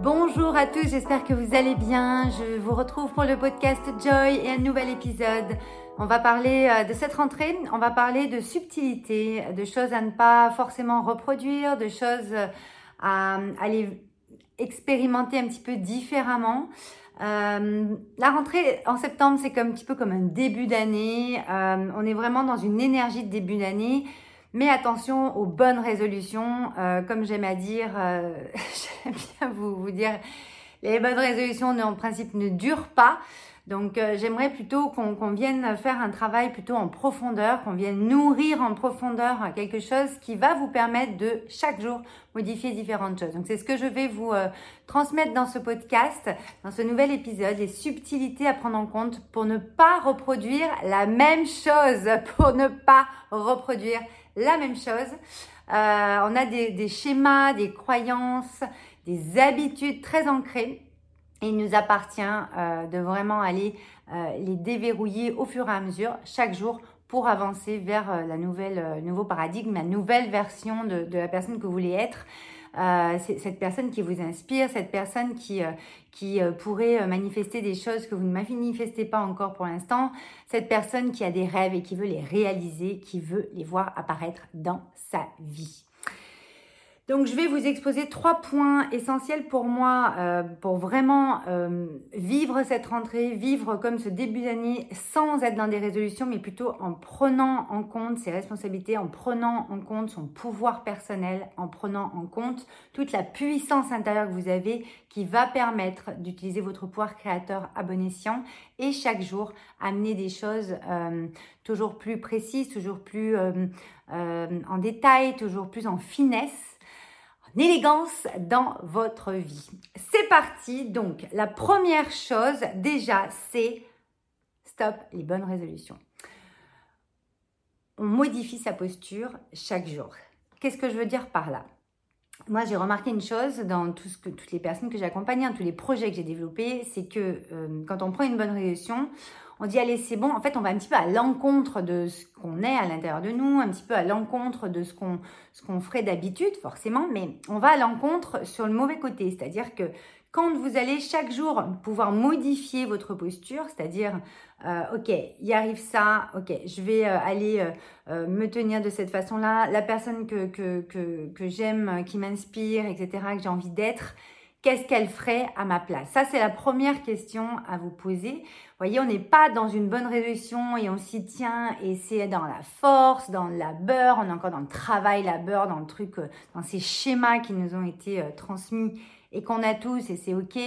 Bonjour à tous, j'espère que vous allez bien. Je vous retrouve pour le podcast Joy et un nouvel épisode. On va parler euh, de cette rentrée, on va parler de subtilité, de choses à ne pas forcément reproduire, de choses à aller expérimenter un petit peu différemment. Euh, la rentrée en septembre, c'est un petit peu comme un début d'année. Euh, on est vraiment dans une énergie de début d'année. Mais attention aux bonnes résolutions. Euh, comme j'aime à dire, euh, j'aime bien vous, vous dire, les bonnes résolutions en principe ne durent pas. Donc euh, j'aimerais plutôt qu'on vienne faire un travail plutôt en profondeur, qu'on vienne nourrir en profondeur quelque chose qui va vous permettre de chaque jour modifier différentes choses. Donc c'est ce que je vais vous transmettre dans ce podcast, dans ce nouvel épisode, les subtilités à prendre en compte pour ne pas reproduire la même chose, pour ne pas reproduire la même chose. Euh, on a des, schémas, des croyances, des habitudes très ancrées et il nous appartient euh, de vraiment aller euh, les déverrouiller au fur et à mesure, chaque jour, pour avancer vers la nouvelle, nouveau paradigme, la nouvelle version de, la personne que vous voulez être. Cette personne qui vous inspire, cette personne qui, qui pourrait manifester des choses que vous ne manifestez pas encore pour l'instant, cette personne qui a des rêves et qui veut les réaliser, qui veut les voir apparaître dans sa vie. Donc, je vais vous exposer trois points essentiels pour moi euh, pour vraiment euh, vivre cette rentrée, vivre comme ce début d'année sans être dans des résolutions, mais plutôt en prenant en compte ses responsabilités, en prenant en compte son pouvoir personnel, en prenant en compte toute la puissance intérieure que vous avez qui va permettre d'utiliser votre pouvoir créateur à bon escient et chaque jour amener des choses euh, toujours plus précises, toujours plus en détail, toujours plus en finesse élégance dans votre vie. C'est parti. Donc, la première chose, déjà, c'est stop les bonnes résolutions. On modifie sa posture chaque jour. Qu'est-ce que je veux dire par là? Moi, j'ai remarqué une chose dans tout ce que, toutes les personnes que j'accompagne, dans tous les projets que j'ai développés, c'est que euh, quand on prend une bonne résolution, on dit allez c'est bon, en fait on va un petit peu à l'encontre de ce qu'on est à l'intérieur de nous, un petit peu à l'encontre de ce qu'on ferait d'habitude forcément, mais on va à l'encontre sur le mauvais côté, c'est-à-dire que quand vous allez chaque jour pouvoir modifier votre posture, c'est-à-dire, euh, ok, il arrive ça, ok, je vais euh, aller euh, me tenir de cette façon-là, la personne que, que j'aime, qui m'inspire, etc., que j'ai envie d'être, qu'est-ce qu'elle ferait à ma place? Ça, c'est la première question à vous poser. Vous voyez, on n'est pas dans une bonne résolution et on s'y tient et c'est dans la force, dans la labeur, on est encore dans le travail, labeur, dans le truc, dans ces schémas qui nous ont été transmis et qu'on a tous et c'est ok.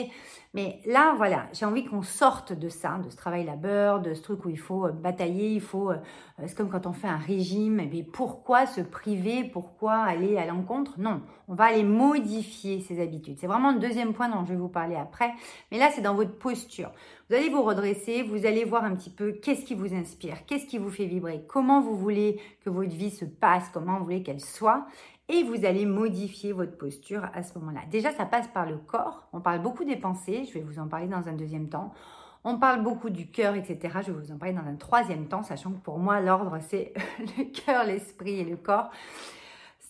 Mais là, voilà, j'ai envie qu'on sorte de ça, de ce travail labeur, de ce truc où il faut euh, batailler, il faut, euh, euh, c'est comme quand on fait un régime, mais pourquoi se priver, pourquoi aller à l'encontre? Non, on va aller modifier ses habitudes. C'est vraiment le deuxième point dont je vais vous parler après. Mais là, c'est dans votre posture. Vous allez vous redresser, vous allez voir un petit peu qu'est-ce qui vous inspire, qu'est-ce qui vous fait vibrer, comment vous voulez que votre vie se passe, comment vous voulez qu'elle soit et vous allez modifier votre posture à ce moment-là. Déjà, ça passe par le corps. On parle beaucoup des pensées, je vais vous en parler dans un deuxième temps. On parle beaucoup du cœur, etc. Je vais vous en parler dans un troisième temps, sachant que pour moi, l'ordre, c'est le cœur, l'esprit et le corps.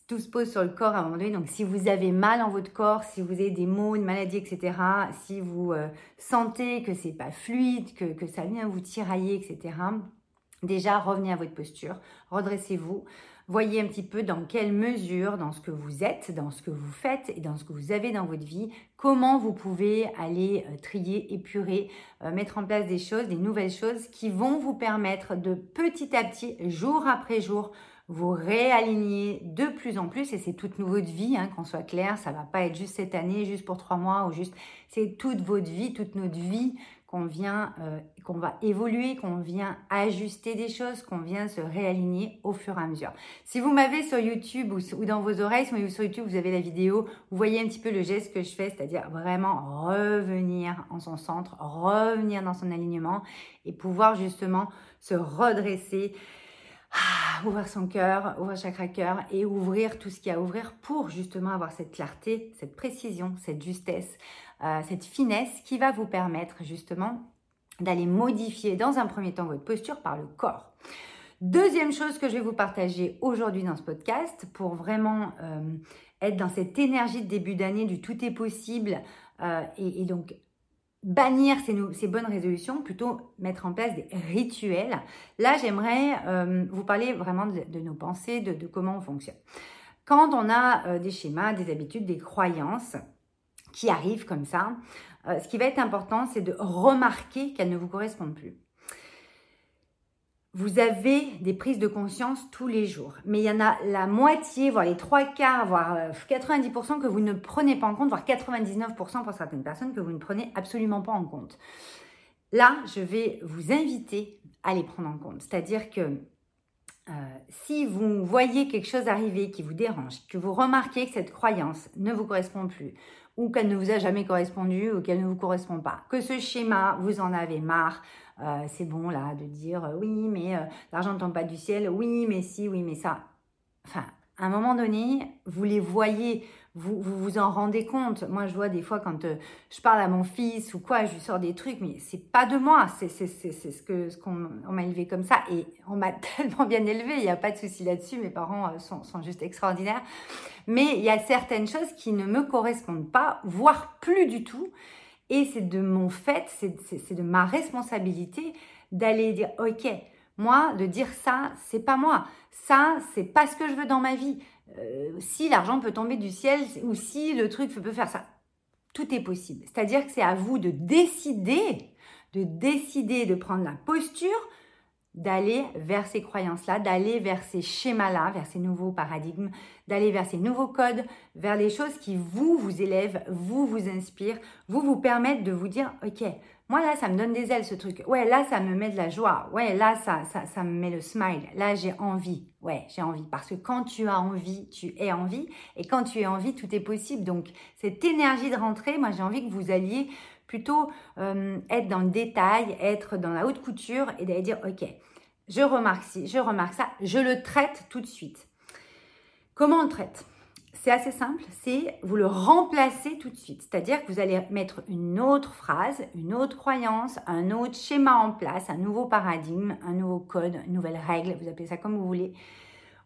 Tout se pose sur le corps à un moment donné. Donc, si vous avez mal en votre corps, si vous avez des maux, une maladie, etc., si vous euh, sentez que c'est pas fluide, que, que ça vient vous tirailler, etc., déjà, revenez à votre posture, redressez-vous. Voyez un petit peu dans quelle mesure, dans ce que vous êtes, dans ce que vous faites et dans ce que vous avez dans votre vie, comment vous pouvez aller euh, trier, épurer, euh, mettre en place des choses, des nouvelles choses qui vont vous permettre de petit à petit, jour après jour, vous réaligner de plus en plus. Et c'est toute votre vie, hein, qu'on soit clair, ça va pas être juste cette année, juste pour trois mois ou juste, c'est toute votre vie, toute notre vie qu'on vient, euh, qu'on va évoluer, qu'on vient ajuster des choses, qu'on vient se réaligner au fur et à mesure. Si vous m'avez sur YouTube ou, dans vos oreilles, si vous sur YouTube, vous avez la vidéo, vous voyez un petit peu le geste que je fais, c'est-à-dire vraiment revenir en son centre, revenir dans son alignement et pouvoir justement se redresser. Ah, ouvrir son cœur, ouvrir chakra cœur et ouvrir tout ce qu'il y a à ouvrir pour justement avoir cette clarté, cette précision, cette justesse, euh, cette finesse qui va vous permettre justement d'aller modifier dans un premier temps votre posture par le corps. Deuxième chose que je vais vous partager aujourd'hui dans ce podcast pour vraiment euh, être dans cette énergie de début d'année du tout est possible, et, donc bannir ces, bonnes résolutions, plutôt mettre en place des rituels. Là, j'aimerais vous parler vraiment de, nos pensées, de, comment on fonctionne. Quand on a des schémas, des habitudes, des croyances qui arrivent comme ça, ce qui va être important, c'est de remarquer qu'elles ne vous correspondent plus vous avez des prises de conscience tous les jours. Mais il y en a la moitié, voire les trois quarts, voire 90% euh, que vous ne prenez pas en compte, voire 99% pour certaines personnes que vous ne prenez absolument pas en compte. Là, je vais vous inviter à les prendre en compte. C'est-à-dire que euh, si vous voyez quelque chose arriver qui vous dérange, que vous remarquez que cette croyance ne vous correspond plus, ou qu'elle ne vous a jamais correspondu, ou qu'elle ne vous correspond pas, que ce schéma, vous en avez marre, c'est bon là de dire euh, oui, mais euh, l'argent ne tombe pas du ciel, oui, mais si, oui, mais ça. Enfin, à un moment donné, vous les voyez, vous, vous, en rendez compte. Moi, je vois des fois quand je parle à mon fils ou quoi, je lui sors des trucs, mais c'est pas de moi, c'est ce que ce qu'on on m'a élevé comme ça et on m'a tellement bien élevé, il n'y a pas de souci là-dessus. Mes parents sont, sont juste extraordinaires, mais il y a certaines choses qui ne me correspondent pas, voire plus du tout. Et c'est de mon fait, c'est de ma responsabilité d'aller dire, ok, moi, de dire ça, c'est pas moi. Ça, c'est pas ce que je veux dans ma vie. Euh, si l'argent peut tomber du ciel ou si le truc peut faire ça, tout est possible. C'est-à-dire que c'est à vous de décider, de décider de prendre la posture d'aller vers ces croyances-là, d'aller vers ces schémas-là, vers ces nouveaux paradigmes, d'aller vers ces nouveaux codes, vers les choses qui vous, vous élèvent, vous, vous inspirent, vous, vous permettent de vous dire, ok, moi là, ça me donne des ailes ce truc. Ouais, là, ça me met de la joie. Ouais, là, ça, ça, ça me met le smile. Là, j'ai envie. Ouais, j'ai envie. Parce que quand tu as envie, tu es envie. Et quand tu es envie, tout est possible. Donc, cette énergie de rentrée, moi, j'ai envie que vous alliez plutôt euh, être dans le détail, être dans la haute couture et d'aller dire, ok, je remarque ci, je remarque ça, je le traite tout de suite. Comment on le traite? C'est assez simple, c'est vous le remplacez tout de suite. C'est-à-dire que vous allez mettre une autre phrase, une autre croyance, un autre schéma en place, un nouveau paradigme, un nouveau code, une nouvelle règle, vous appelez ça comme vous voulez.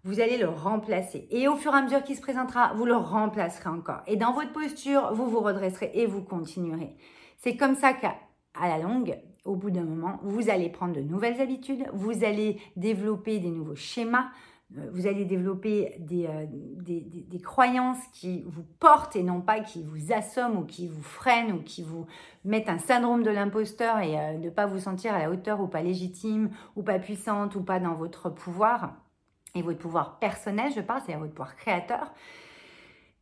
Vous allez le remplacer. Et au fur et à mesure qu'il se présentera, vous le remplacerez encore. Et dans votre posture, vous vous redresserez et vous continuerez. C'est comme ça qu'à la longue, au bout d'un moment, vous allez prendre de nouvelles habitudes, vous allez développer des nouveaux schémas, euh, vous allez développer euh, des, croyances qui vous portent et non pas qui vous assomment ou qui vous freinent ou qui vous mettent un syndrome de l'imposteur et euh, ne pas vous sentir à la hauteur ou pas légitime ou pas puissante ou pas dans votre pouvoir et votre pouvoir personnel, je parle, c'est-à-dire votre pouvoir créateur.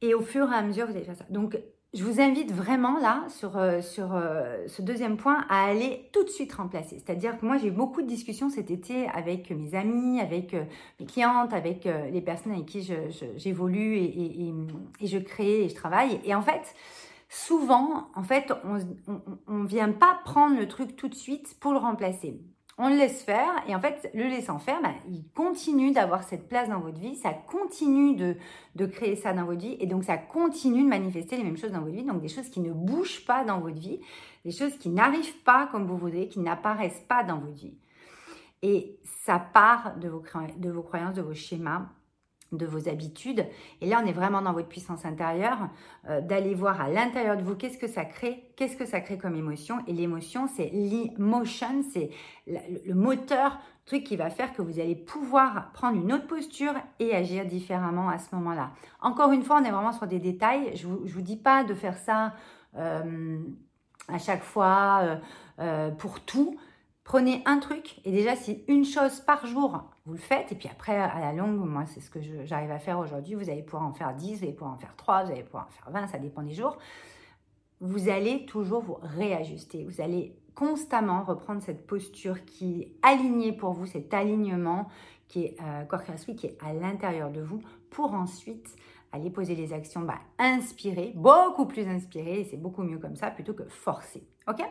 Et au fur et à mesure, vous allez faire ça. Donc, je vous invite vraiment là, sur, euh, sur euh, ce deuxième point, à aller tout de suite remplacer. C'est-à-dire que moi, j'ai eu beaucoup de discussions cet été avec mes amis, avec euh, mes clientes, avec les personnes avec qui j'évolue et, et, je crée et je travaille. Et en fait, souvent, en fait, on ne vient pas prendre le truc tout de suite pour le remplacer on le laisse faire. Et en fait, le laissant faire, bah, il continue d'avoir cette place dans votre vie, ça continue de, créer ça dans votre vie. Et donc ça continue de manifester les mêmes choses dans votre vie, donc des choses qui ne bougent pas dans votre vie, des choses qui n'arrivent pas comme vous voudrez, qui n'apparaissent pas dans votre vie. Et ça part de vos croyances, de vos schémas, de vos habitudes. Et là, on est vraiment dans votre puissance intérieure, euh, d'aller voir à l'intérieur de vous qu'est-ce que ça crée, qu'est-ce que ça crée comme émotion. Et l'émotion, c'est l'emotion, c'est le, moteur, truc qui va faire que vous allez pouvoir prendre une autre posture et agir différemment à ce moment-là. Encore une fois, on est vraiment sur des détails. Je ne vous, vous, dis pas de faire ça euh, à chaque fois euh, pour tout. Prenez un truc et déjà si une chose par jour, vous le faites et puis après à la longue, moi c'est ce que j'arrive à faire aujourd'hui, vous allez pouvoir en faire 10, vous allez pouvoir en faire 3, vous allez pouvoir en faire 20, ça dépend des jours. Vous allez toujours vous réajuster, vous allez constamment reprendre cette posture qui est alignée pour vous, cet alignement qui est euh, corps qui est à l'intérieur de vous pour ensuite aller poser les actions bah, inspirées, beaucoup plus inspirées et c'est beaucoup mieux comme ça plutôt que forcées. Ok?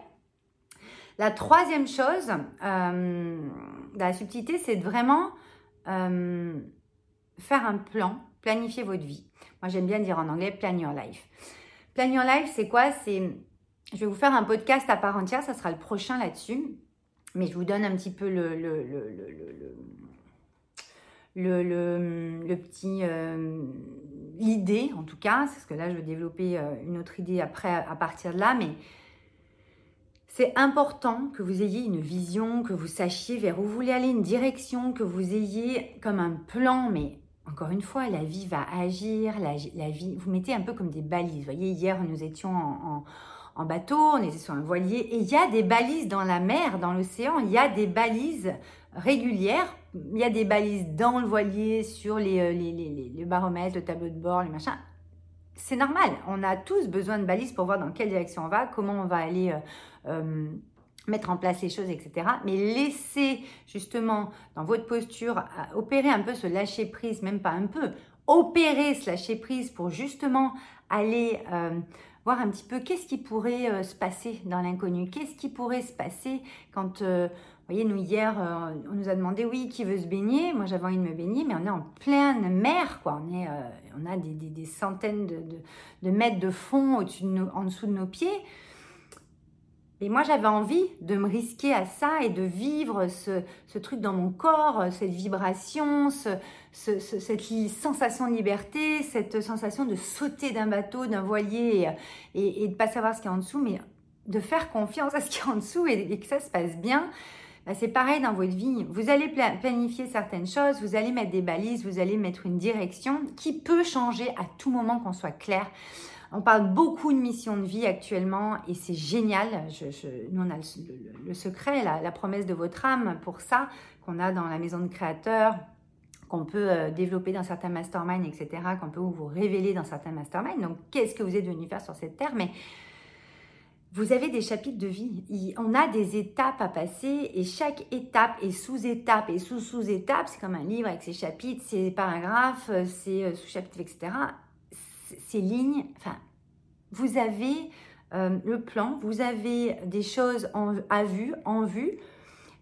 La troisième chose, euh, la subtilité, c'est de vraiment euh, faire un plan, planifier votre vie. Moi, j'aime bien dire en anglais plan your life. Plan your life, c'est quoi? Je vais vous faire un podcast à part entière, ça sera le prochain là-dessus, mais je vous donne un petit peu le, petit, euh, l'idée, en tout cas, c'est ce que là, je vais développer une autre idée après à partir de là, mais c'est important que vous ayez une vision, que vous sachiez vers où vous voulez aller, une direction, que vous ayez comme un plan, mais encore une fois, la vie va agir, la, vie, vous mettez un peu comme des balises. Vous voyez, hier, nous étions en, bateau, on était sur un voilier, et il y a des balises dans la mer, dans l'océan, il y a des balises régulières, il y a des balises dans le voilier, sur les, euh, les, les, les baromètres, le tableau de bord, les machins c'est normal. On a tous besoin de balises pour voir dans quelle direction on va, comment on va aller euh, euh, mettre en place les choses, etc. Mais laissez justement dans votre posture opérer un peu ce lâcher prise, même pas un peu, opérer ce lâcher prise pour justement aller euh, voir un petit peu qu'est-ce qui pourrait se passer dans l'inconnu, qu'est-ce qui pourrait se passer quand vous voyez, nous, hier, euh, on nous a demandé, oui, qui veut se baigner? Moi, j'avais envie de me baigner, mais on est en pleine mer, quoi. On, est, euh, on a des, centaines de, mètres de fond au-dessus en dessous de nos pieds. Et moi, j'avais envie de me risquer à ça et de vivre ce, truc dans mon corps, cette vibration, cette sensation de liberté, cette sensation de sauter d'un bateau, d'un voilier et, de ne pas savoir ce qu'il y a en dessous, mais de faire confiance à ce qu'il y a en dessous et que ça se passe bien. Bah, c'est pareil dans votre vie. Vous allez planifier certaines choses, vous allez mettre des balises, vous allez mettre une direction qui peut changer à tout moment qu'on soit clair. On parle beaucoup de mission de vie actuellement et c'est génial. nous, on a le, secret, la, promesse de votre âme pour ça, qu'on a dans la maison de créateurs, qu'on peut euh, développer dans certains masterminds, etc., qu'on peut vous révéler dans certains masterminds. Donc, qu'est-ce que vous êtes venu faire sur cette terre? Vous avez des chapitres de vie. On a des étapes à passer et chaque étape est sous-étape et sous-sous-étape. C'est comme un livre avec ses chapitres, ses paragraphes, ses euh, sous-chapitres, etc. Ces lignes, enfin, vous avez euh, le plan, vous avez des choses à vue, en vue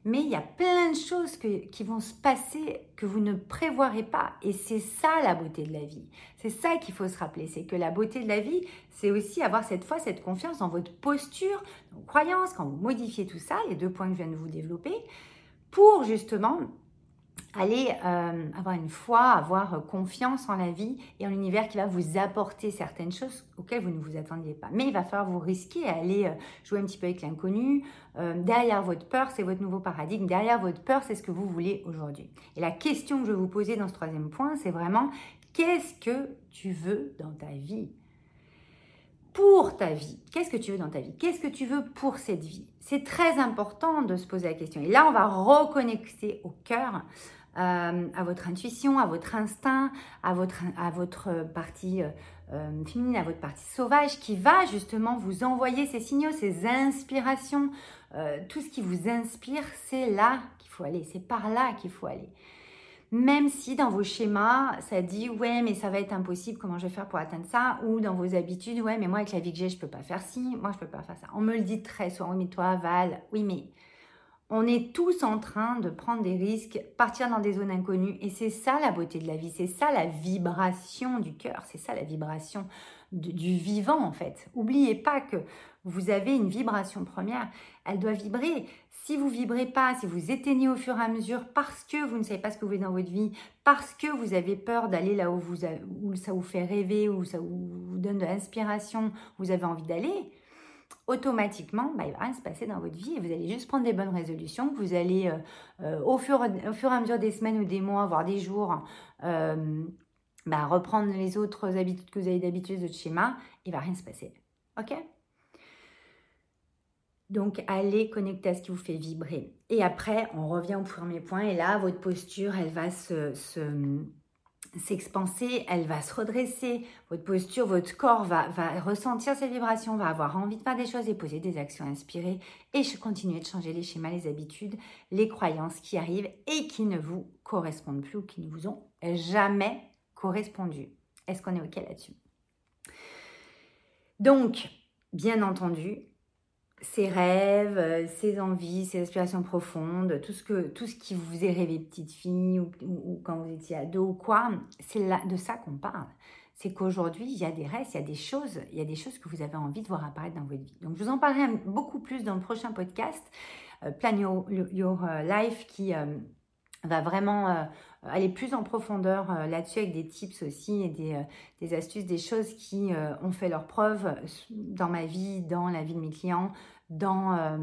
mais il y a plein de choses qui vont se passer que vous ne prévoirez pas. Et c'est ça la beauté de la vie. C'est ça qu'il faut se rappeler. C'est que la beauté de la vie, c'est aussi avoir cette foi, cette confiance dans votre posture, dans vos croyances, quand vous modifiez tout ça, les deux points que je viens de vous développer, pour justement allez euh, avoir une foi, avoir euh, confiance en la vie et en l'univers qui va vous apporter certaines choses auxquelles vous ne vous attendiez pas. Mais il va falloir vous risquer à aller euh, jouer un petit peu avec l'inconnu. derrière votre peur, c'est votre nouveau paradigme. Derrière votre peur, c'est ce que vous voulez aujourd'hui. Et la question que je vais vous poser dans ce troisième point, c'est vraiment qu'est-ce que tu veux dans ta vie? Pour ta vie. Qu'est-ce que tu veux dans ta vie? Qu'est-ce que tu veux pour cette vie? C'est très important de se poser la question. Et là, on va reconnecter au cœur, euh, à votre intuition, à votre instinct, à votre, à votre partie euh, euh, féminine, à votre partie sauvage, qui va justement vous envoyer ces signaux, ces inspirations. tout ce qui vous inspire, c'est là qu'il faut aller, c'est par là qu'il faut aller même si dans vos schémas, ça dit ouais, mais ça va être impossible, comment je vais faire pour atteindre ça? Ou dans vos habitudes, ouais, mais moi avec la vie que j'ai, je peux pas faire ci, moi je peux pas faire ça. On me le dit très souvent, oui, mais toi, Val, oui, mais on est tous en train de prendre des risques, partir dans des zones inconnues, et c'est ça la beauté de la vie, c'est ça la vibration du cœur, c'est ça la vibration du vivant en fait. Oubliez pas que vous avez une vibration première, elle doit vibrer. Si vous vibrez pas, si vous éteignez au fur et à mesure parce que vous ne savez pas ce que vous voulez dans votre vie, parce que vous avez peur d'aller là où, où ça vous fait rêver, où ça vous donne de l'inspiration, vous avez envie d'aller, automatiquement, bah, il va rien se passer dans votre vie et vous allez juste prendre des bonnes résolutions. Vous allez euh, euh, au, fur, au fur et à mesure des semaines ou des mois, voire des jours, euh, bah, reprendre les autres habitudes que vous avez d'habitude, de schéma, il va rien se passer. Ok? Donc, allez connecter à ce qui vous fait vibrer. Et après, on revient au premier point. Et là, votre posture, elle va se, s'expanser, elle va se redresser. Votre posture, votre corps va, ressentir ces vibrations, va avoir envie de faire des choses et poser des actions inspirées. Et continuer de changer les schémas, les habitudes, les croyances qui arrivent et qui ne vous correspondent plus ou qui ne vous ont jamais correspondu. Est-ce qu'on est OK là-dessus? Donc, bien entendu, ses rêves, euh, ses envies, ses aspirations profondes, tout ce, que, tout ce qui vous est rêvé petite fille ou, quand vous étiez ado ou quoi, c'est de ça qu'on parle. C'est qu'aujourd'hui, il y a des rêves, il y a des choses, il y a des choses que vous avez envie de voir apparaître dans votre vie. Donc, je vous en parlerai beaucoup plus dans le prochain podcast, euh, Plan Your, Life, qui euh, va vraiment aller plus en profondeur là-dessus avec des tips aussi et des, des astuces, des choses qui ont fait leur preuve dans ma vie, dans la vie de mes clients, dans,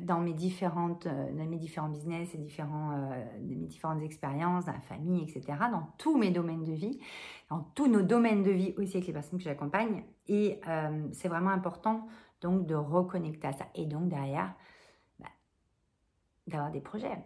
dans, mes, différentes, dans mes différents business et différents, mes différentes expériences, dans la famille, etc., dans tous mes domaines de vie, dans tous nos domaines de vie aussi avec les personnes que j'accompagne. Et c'est vraiment important donc de reconnecter à ça. Et donc derrière, bah, d'avoir des projets.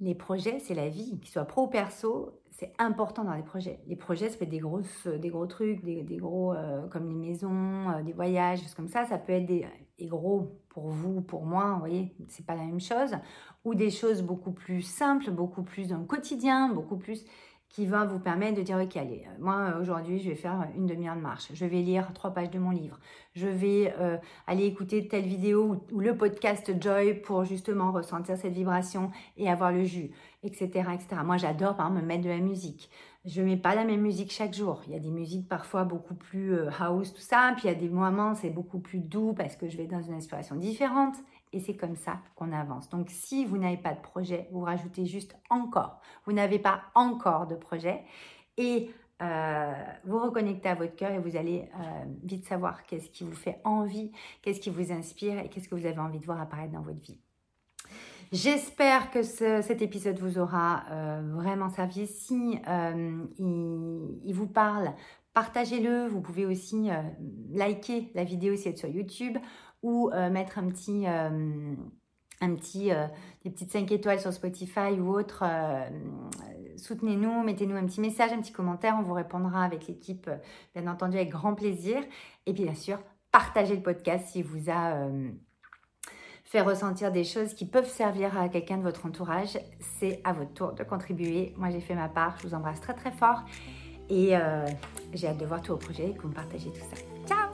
Les projets, c'est la vie, qu'ils soient pro ou perso, c'est important dans les projets. Les projets, ça peut être des, grosses, des gros trucs, des, gros euh, comme les maisons, euh, des voyages, choses comme ça. Ça peut être des, des gros pour vous, pour moi, vous voyez, c'est pas la même chose. Ou des choses beaucoup plus simples, beaucoup plus dans le quotidien, beaucoup plus qui va vous permettre de dire, ok, allez, euh, moi euh, aujourd'hui, je vais faire une demi-heure de marche, je vais lire trois pages de mon livre, je vais euh, aller écouter telle vidéo ou, le podcast Joy pour justement ressentir cette vibration et avoir le jus, etc. etc. Moi, j'adore, me mettre de la musique. Je mets pas la même musique chaque jour. Il y a des musiques parfois beaucoup plus house, tout ça. Puis il y a des moments, c'est beaucoup plus doux parce que je vais dans une inspiration différente et c'est comme ça qu'on avance. Donc si vous n'avez pas de projet, vous rajoutez juste encore. Vous n'avez pas encore de projet et euh, vous reconnectez à votre cœur et vous allez euh, vite savoir qu'est-ce qui vous fait envie, qu'est-ce qui vous inspire et qu'est-ce que vous avez envie de voir apparaître dans votre vie. J'espère que cet épisode vous aura euh, vraiment servi. Si il, vous parle, partagez-le. Vous pouvez aussi liker la vidéo si elle est sur YouTube ou euh, mettre un petit, euh, un petit, euh, des petites 5 étoiles sur Spotify ou autre. Soutenez-nous, mettez-nous un petit message, un petit commentaire, on vous répondra avec l'équipe, bien entendu, avec grand plaisir. Et puis bien sûr, partagez le podcast s'il vous a fait ressentir des choses qui peuvent servir à quelqu'un de votre entourage. C'est à votre tour de contribuer. Moi, j'ai fait ma part. Je vous embrasse très très fort et j'ai hâte de voir tous vos projets et que vous me partagez tout ça. Ciao